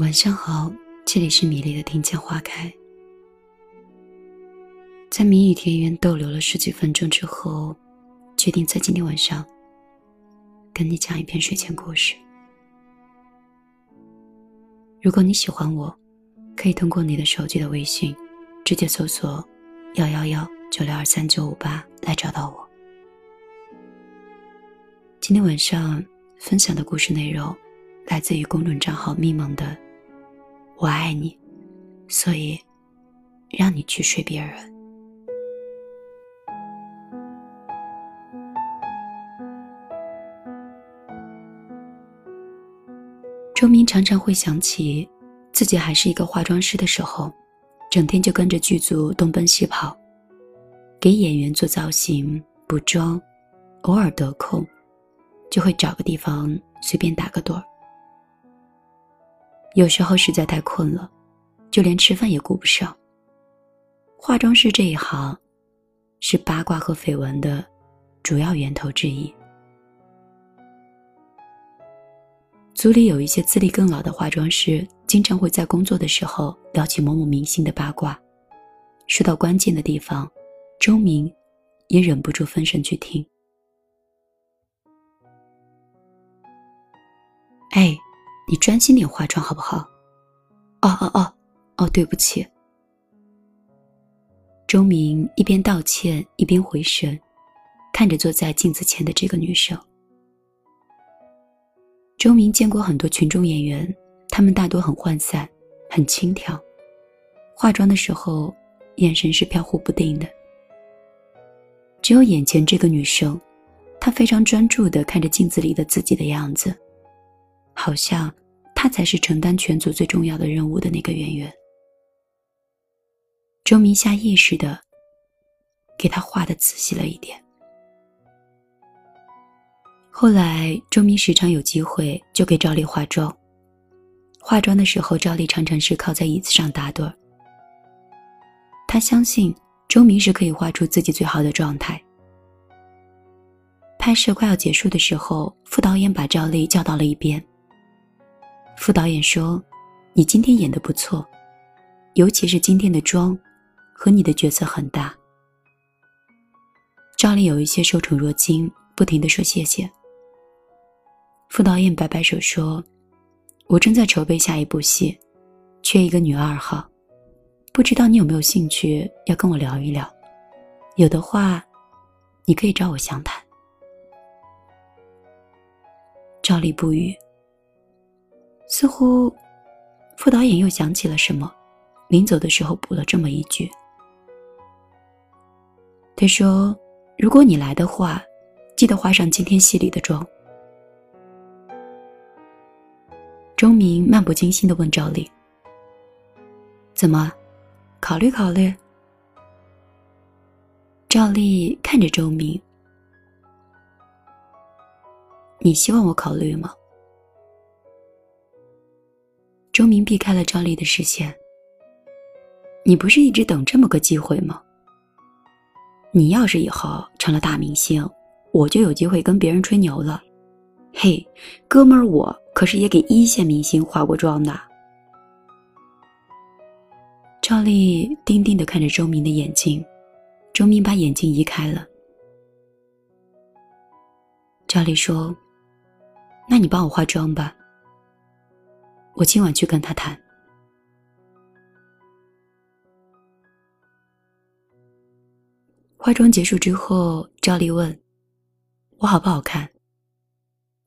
晚上好，这里是米粒的听见花开。在谜语田园逗留了十几分钟之后，决定在今天晚上跟你讲一篇睡前故事。如果你喜欢我，可以通过你的手机的微信，直接搜索幺幺幺九六二三九五八来找到我。今天晚上分享的故事内容来自于公众账号“咪蒙”的。我爱你，所以让你去睡别人。周明常常会想起自己还是一个化妆师的时候，整天就跟着剧组东奔西跑，给演员做造型、补妆，偶尔得空，就会找个地方随便打个盹儿。有时候实在太困了，就连吃饭也顾不上。化妆师这一行，是八卦和绯闻的主要源头之一。组里有一些资历更老的化妆师，经常会在工作的时候聊起某某明星的八卦。说到关键的地方，周明也忍不住分神去听。哎。你专心点化妆好不好？哦哦哦哦，对不起。周明一边道歉一边回神，看着坐在镜子前的这个女生。周明见过很多群众演员，他们大多很涣散，很轻佻，化妆的时候眼神是飘忽不定的。只有眼前这个女生，她非常专注的看着镜子里的自己的样子，好像。他才是承担全组最重要的任务的那个演员。周明下意识的给他画的仔细了一点。后来，周明时常有机会就给赵丽化妆。化妆的时候，赵丽常常是靠在椅子上打盹儿。他相信周明是可以画出自己最好的状态。拍摄快要结束的时候，副导演把赵丽叫到了一边。副导演说：“你今天演的不错，尤其是今天的妆，和你的角色很搭。”赵丽有一些受宠若惊，不停的说谢谢。副导演摆摆手说：“我正在筹备下一部戏，缺一个女二号，不知道你有没有兴趣要跟我聊一聊？有的话，你可以找我详谈。”赵丽不语。似乎，副导演又想起了什么，临走的时候补了这么一句：“他说，如果你来的话，记得化上今天戏里的妆。”周明漫不经心的问赵丽：“怎么，考虑考虑？”赵丽看着周明：“你希望我考虑吗？”周明避开了赵丽的视线。你不是一直等这么个机会吗？你要是以后成了大明星，我就有机会跟别人吹牛了。嘿，哥们儿，我可是也给一线明星化过妆的。赵丽定定的看着周明的眼睛，周明把眼睛移开了。赵丽说：“那你帮我化妆吧。”我今晚去跟他谈。化妆结束之后，赵丽问：“我好不好看？”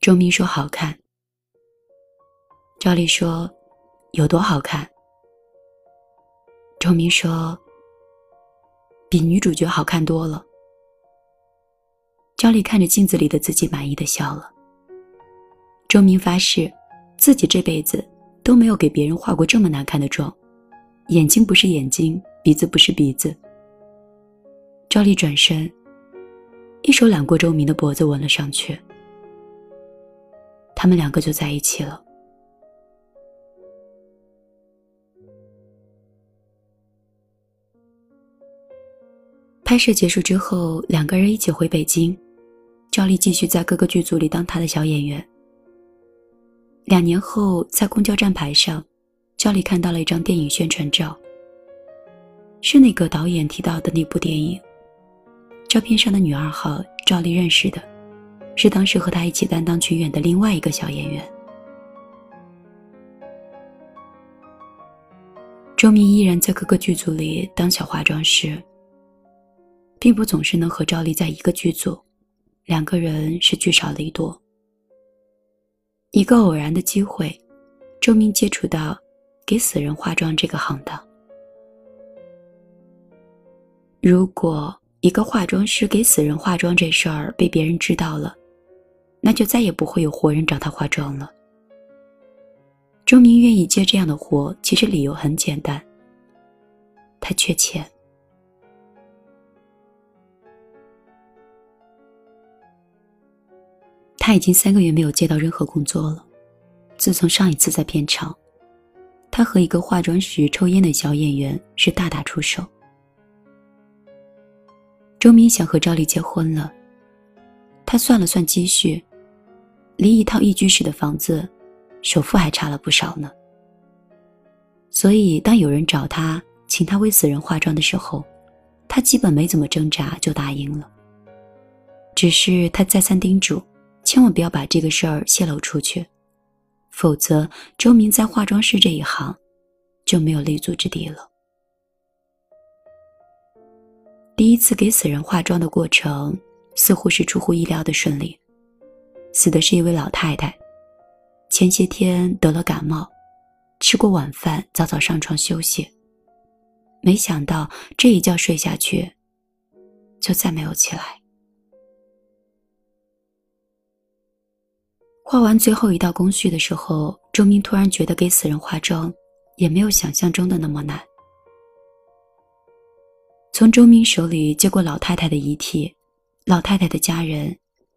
周明说：“好看。”赵丽说：“有多好看？”周明说：“比女主角好看多了。”赵丽看着镜子里的自己，满意的笑了。周明发誓。自己这辈子都没有给别人化过这么难看的妆，眼睛不是眼睛，鼻子不是鼻子。赵丽转身，一手揽过周明的脖子，吻了上去。他们两个就在一起了。拍摄结束之后，两个人一起回北京，赵丽继续在各个剧组里当他的小演员。两年后，在公交站牌上赵丽看到了一张电影宣传照，是那个导演提到的那部电影。照片上的女二号赵丽认识的，是当时和她一起担当群演的另外一个小演员。周明依然在各个剧组里当小化妆师，并不总是能和赵丽在一个剧组，两个人是聚少离多。一个偶然的机会，周明接触到给死人化妆这个行当。如果一个化妆师给死人化妆这事儿被别人知道了，那就再也不会有活人找他化妆了。周明愿意接这样的活，其实理由很简单，他缺钱。他已经三个月没有接到任何工作了。自从上一次在片场，他和一个化妆时抽烟的小演员是大打出手。周明想和赵丽结婚了，他算了算积蓄，离一套一居室的房子，首付还差了不少呢。所以，当有人找他请他为死人化妆的时候，他基本没怎么挣扎就答应了。只是他再三叮嘱。千万不要把这个事儿泄露出去，否则周明在化妆师这一行就没有立足之地了。第一次给死人化妆的过程似乎是出乎意料的顺利，死的是一位老太太，前些天得了感冒，吃过晚饭早早上床休息，没想到这一觉睡下去，就再没有起来。画完最后一道工序的时候，周明突然觉得给死人化妆也没有想象中的那么难。从周明手里接过老太太的遗体，老太太的家人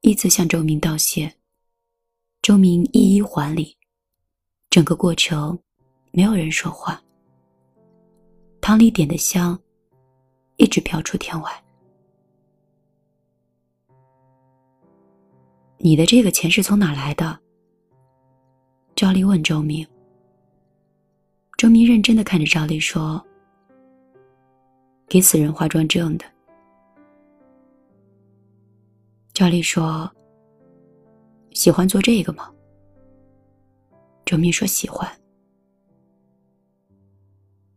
依次向周明道谢，周明一一还礼。整个过程没有人说话，堂里点的香一直飘出天外。你的这个钱是从哪来的？赵丽问周明。周明认真的看着赵丽说：“给死人化妆这样的。”赵丽说：“喜欢做这个吗？”周明说：“喜欢。”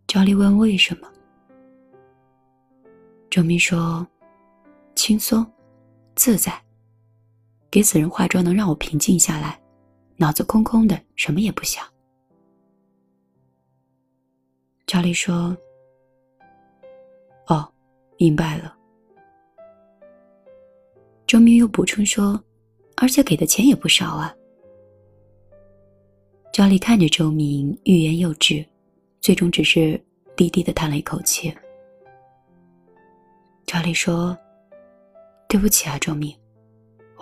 赵丽问：“为什么？”周明说：“轻松，自在。”给死人化妆能让我平静下来，脑子空空的，什么也不想。赵丽说：“哦，明白了。”周明又补充说：“而且给的钱也不少啊。”赵丽看着周明，欲言又止，最终只是低低的叹了一口气。赵丽说：“对不起啊，周明。”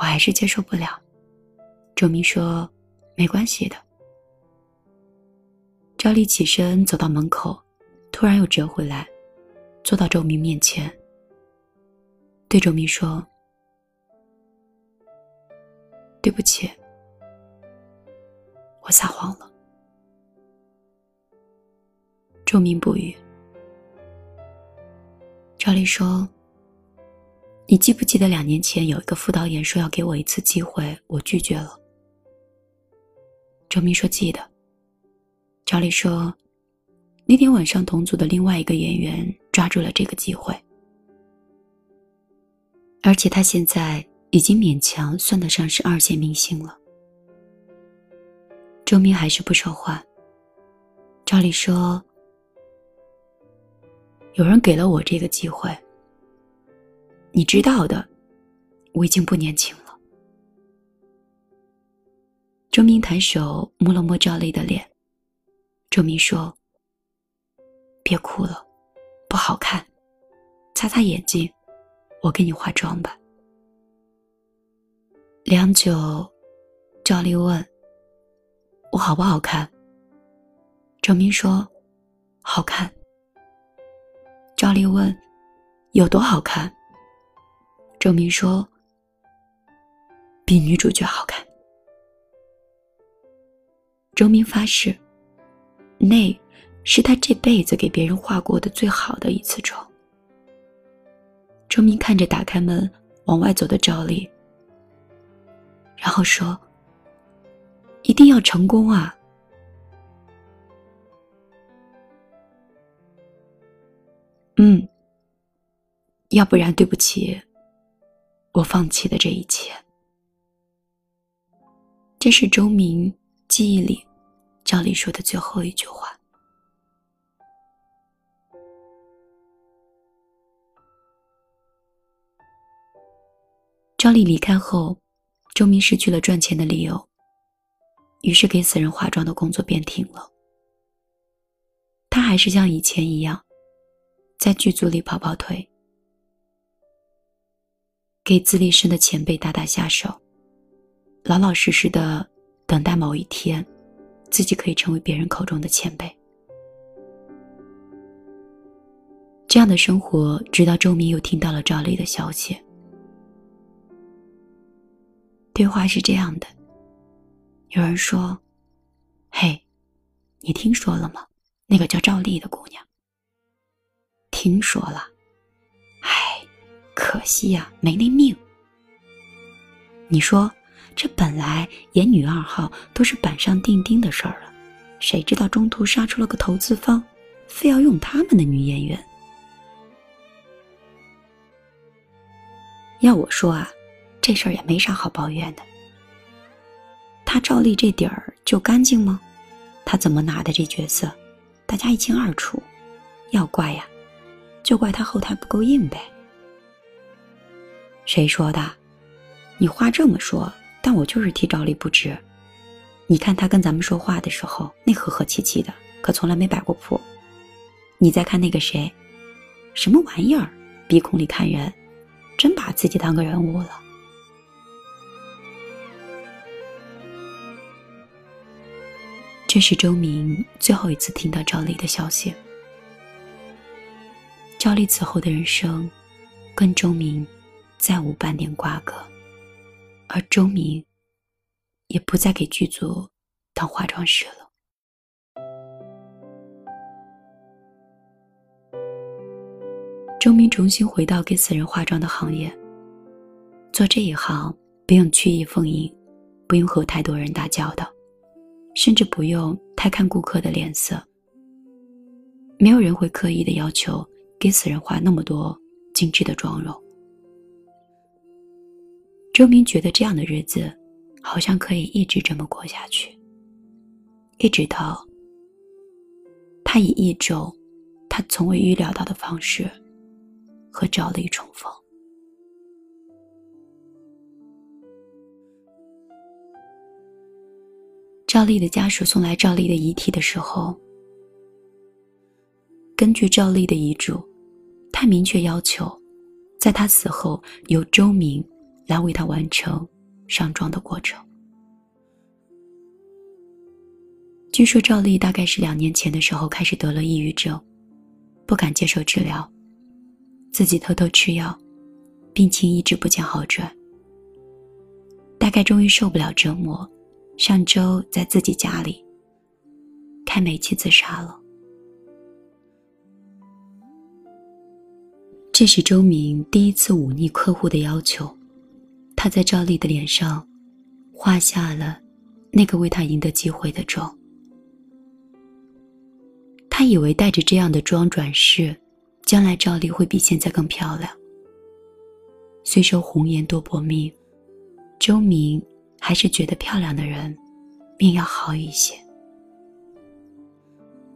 我还是接受不了。周明说：“没关系的。”赵丽起身走到门口，突然又折回来，坐到周明面前，对周明说：“对不起，我撒谎了。”周明不语。赵丽说。你记不记得两年前有一个副导演说要给我一次机会，我拒绝了。周明说记得。赵丽说，那天晚上同组的另外一个演员抓住了这个机会，而且他现在已经勉强算得上是二线明星了。周明还是不说话。赵丽说，有人给了我这个机会。你知道的，我已经不年轻了。周明抬手摸了摸赵丽的脸，周明说：“别哭了，不好看，擦擦眼睛，我给你化妆吧。”良久，赵丽问：“我好不好看？”周明说：“好看。”赵丽问：“有多好看？”周明说：“比女主角好看。”周明发誓：“那是他这辈子给别人化过的最好的一次妆。周明看着打开门往外走的赵丽，然后说：“一定要成功啊！”嗯，要不然对不起，我放弃的这一切。这是周明记忆里赵丽说的最后一句话。赵丽离开后，周明失去了赚钱的理由，于是给死人化妆的工作便停了。他还是像以前一样，在剧组里跑跑腿，给资历深的前辈打打下手，老老实实的等待某一天，自己可以成为别人口中的前辈。这样的生活，直到周明又听到了赵丽的消息。对话是这样的：有人说：“嘿，你听说了吗？那个叫赵丽的姑娘。”听说了，可惜呀，没那命。你说，这本来演女二号都是板上钉钉的事儿了，谁知道中途杀出了个投资方，非要用他们的女演员。要我说啊。这事儿也没啥好抱怨的。他赵丽这底儿就干净吗？他怎么拿的这角色，大家一清二楚。要怪呀，就怪他后台不够硬呗。谁说的？你话这么说，但我就是替赵丽不值。你看他跟咱们说话的时候，那和和气气的，可从来没摆过谱。你再看那个谁，什么玩意儿？鼻孔里看人，真把自己当个人物了。这是周明最后一次听到赵丽的消息。赵丽此后的人生，跟周明再无半点瓜葛，而周明也不再给剧组当化妆师了。周明重新回到给死人化妆的行业，做这一行不用曲意逢迎，不用和太多人打交道。甚至不用太看顾客的脸色。没有人会刻意的要求给死人化那么多精致的妆容。周明觉得这样的日子，好像可以一直这么过下去。一直到他以一种他从未预料到的方式和赵丽重逢。赵丽的家属送来赵丽的遗体的时候，根据赵丽的遗嘱，他明确要求，在他死后由周明来为他完成上妆的过程。据说赵丽大概是两年前的时候开始得了抑郁症，不敢接受治疗，自己偷偷吃药，病情一直不见好转，大概终于受不了折磨。上周在自己家里开煤气自杀了。这是周明第一次忤逆客户的要求，他在赵丽的脸上画下了那个为他赢得机会的妆。他以为带着这样的妆转世，将来赵丽会比现在更漂亮。虽说红颜多薄命，周明。还是觉得漂亮的人命要好一些，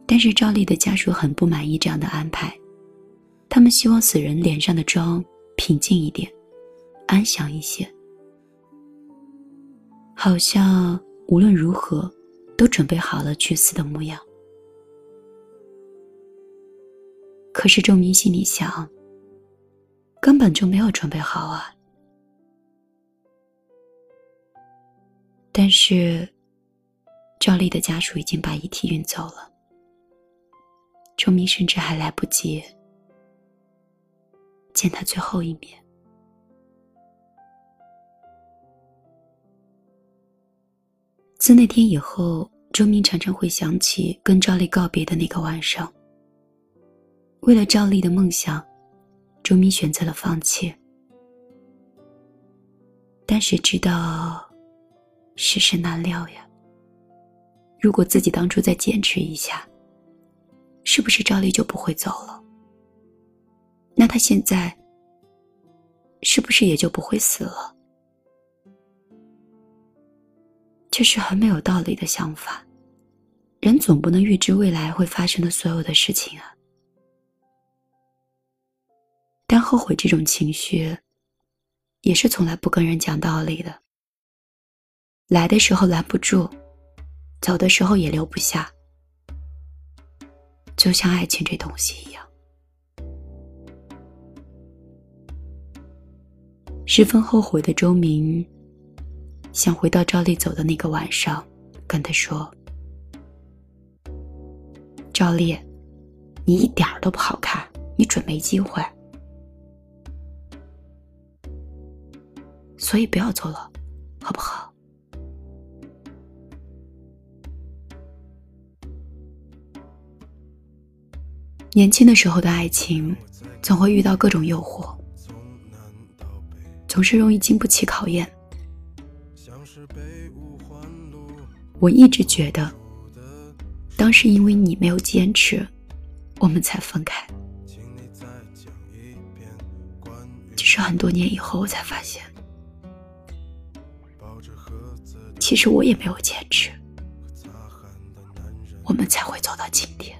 但是赵丽的家属很不满意这样的安排，他们希望死人脸上的妆平静一点，安详一些，好像无论如何都准备好了去死的模样。可是周明心里想，根本就没有准备好啊。但是，赵丽的家属已经把遗体运走了。周明甚至还来不及见他最后一面。自那天以后，周明常常会想起跟赵丽告别的那个晚上。为了赵丽的梦想，周明选择了放弃。但谁知道，世事难料呀。如果自己当初再坚持一下，是不是赵丽就不会走了？那他现在是不是也就不会死了？这是很没有道理的想法。人总不能预知未来会发生的所有的事情啊。但后悔这种情绪，也是从来不跟人讲道理的。来的时候拦不住，走的时候也留不下。就像爱情这东西一样，十分后悔的周明，想回到赵丽走的那个晚上，跟她说：“赵丽，你一点儿都不好看，你准没机会，所以不要走了，好不好？”年轻的时候的爱情，总会遇到各种诱惑，总是容易经不起考验。我一直觉得，当时因为你没有坚持，我们才分开。只是很多年以后，我才发现，其实我也没有坚持，我们才会走到今天。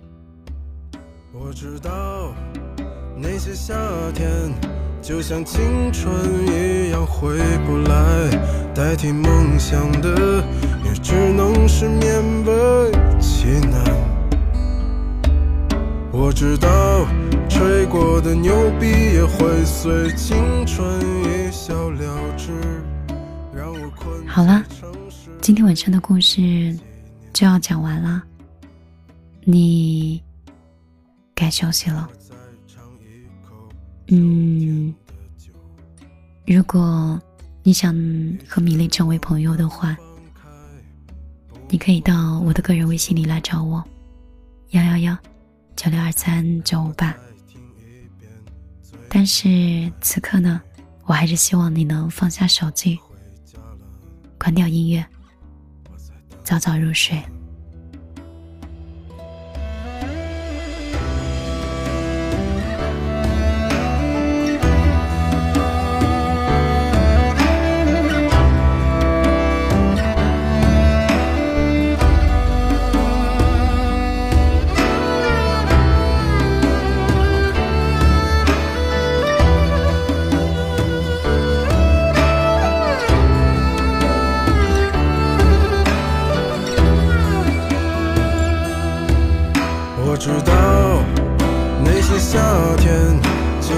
我知道那些夏天就像青春一样回不来，代替梦想的只能是勉为其难。我知道吹过的牛逼也会随青春一笑了之。让我困好了，今天晚上的故事就要讲完了，你。该休息了。嗯，如果你想和米粒成为朋友的话，你可以到我的个人微信里来找我，幺幺幺九六二三九五八。但是此刻呢，我还是希望你能放下手机，关掉音乐，早早入睡。